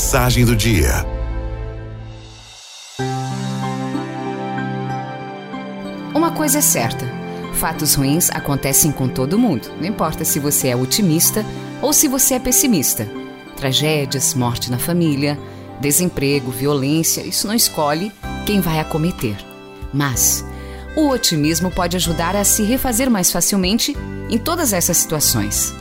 Mensagem do dia. Uma coisa é certa: fatos ruins acontecem com todo mundo, não importa se você é otimista ou se você é pessimista. Tragédias, morte na família, desemprego, violência, isso não escolhe quem vai acometer. Mas o otimismo pode ajudar a se refazer mais facilmente em todas essas situações.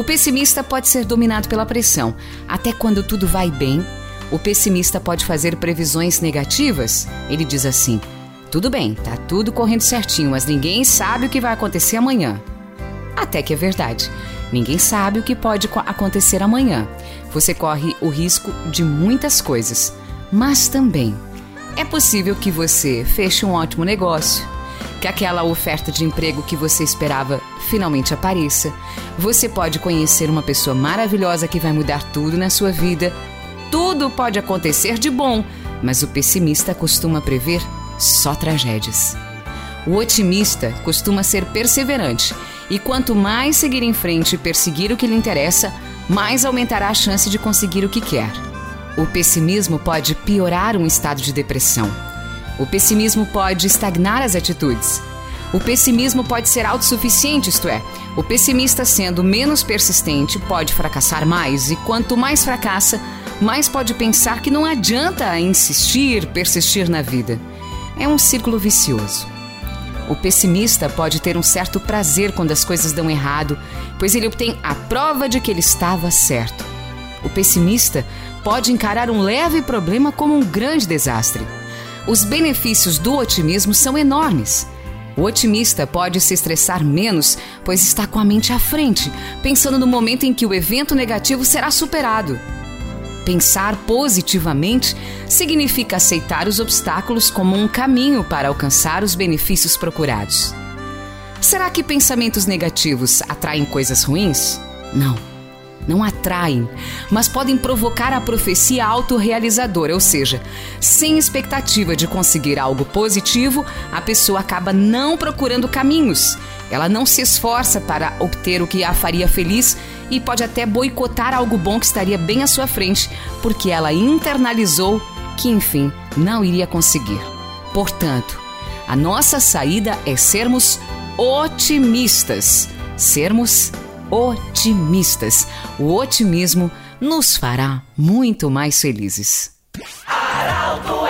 O pessimista pode ser dominado pela pressão. Até quando tudo vai bem, o pessimista pode fazer previsões negativas. Ele diz assim: tudo bem, tá tudo correndo certinho, mas ninguém sabe o que vai acontecer amanhã. Até que é verdade. Ninguém sabe o que pode acontecer amanhã. Você corre o risco de muitas coisas, mas também é possível que você feche um ótimo negócio, que aquela oferta de emprego que você esperava finalmente apareça. Você pode conhecer uma pessoa maravilhosa que vai mudar tudo na sua vida. Tudo pode acontecer de bom, mas o pessimista costuma prever só tragédias. O otimista costuma ser perseverante e quanto mais seguir em frente e perseguir o que lhe interessa, mais aumentará a chance de conseguir o que quer. O pessimismo pode piorar um estado de depressão. O pessimismo pode estagnar as atitudes. O pessimismo pode ser autossuficiente, isto é, o pessimista sendo menos persistente pode fracassar mais, e quanto mais fracassa, mais pode pensar que não adianta insistir, persistir na vida. É um círculo vicioso. O pessimista pode ter um certo prazer quando as coisas dão errado, pois ele obtém a prova de que ele estava certo. O pessimista pode encarar um leve problema como um grande desastre. Os benefícios do otimismo são enormes. O otimista pode se estressar menos, pois está com a mente à frente, pensando no momento em que o evento negativo será superado. Pensar positivamente significa aceitar os obstáculos como um caminho para alcançar os benefícios procurados. Será que pensamentos negativos atraem coisas ruins? Não não atraem, mas podem provocar a profecia autorrealizadora, ou seja, sem expectativa de conseguir algo positivo, a pessoa acaba não procurando caminhos. Ela não se esforça para obter o que a faria feliz e pode até boicotar algo bom que estaria bem à sua frente, porque ela internalizou que, enfim, não iria conseguir. Portanto, a nossa saída é sermos otimistas, sermos otimistas otimistas. O otimismo nos fará muito mais felizes. Araldo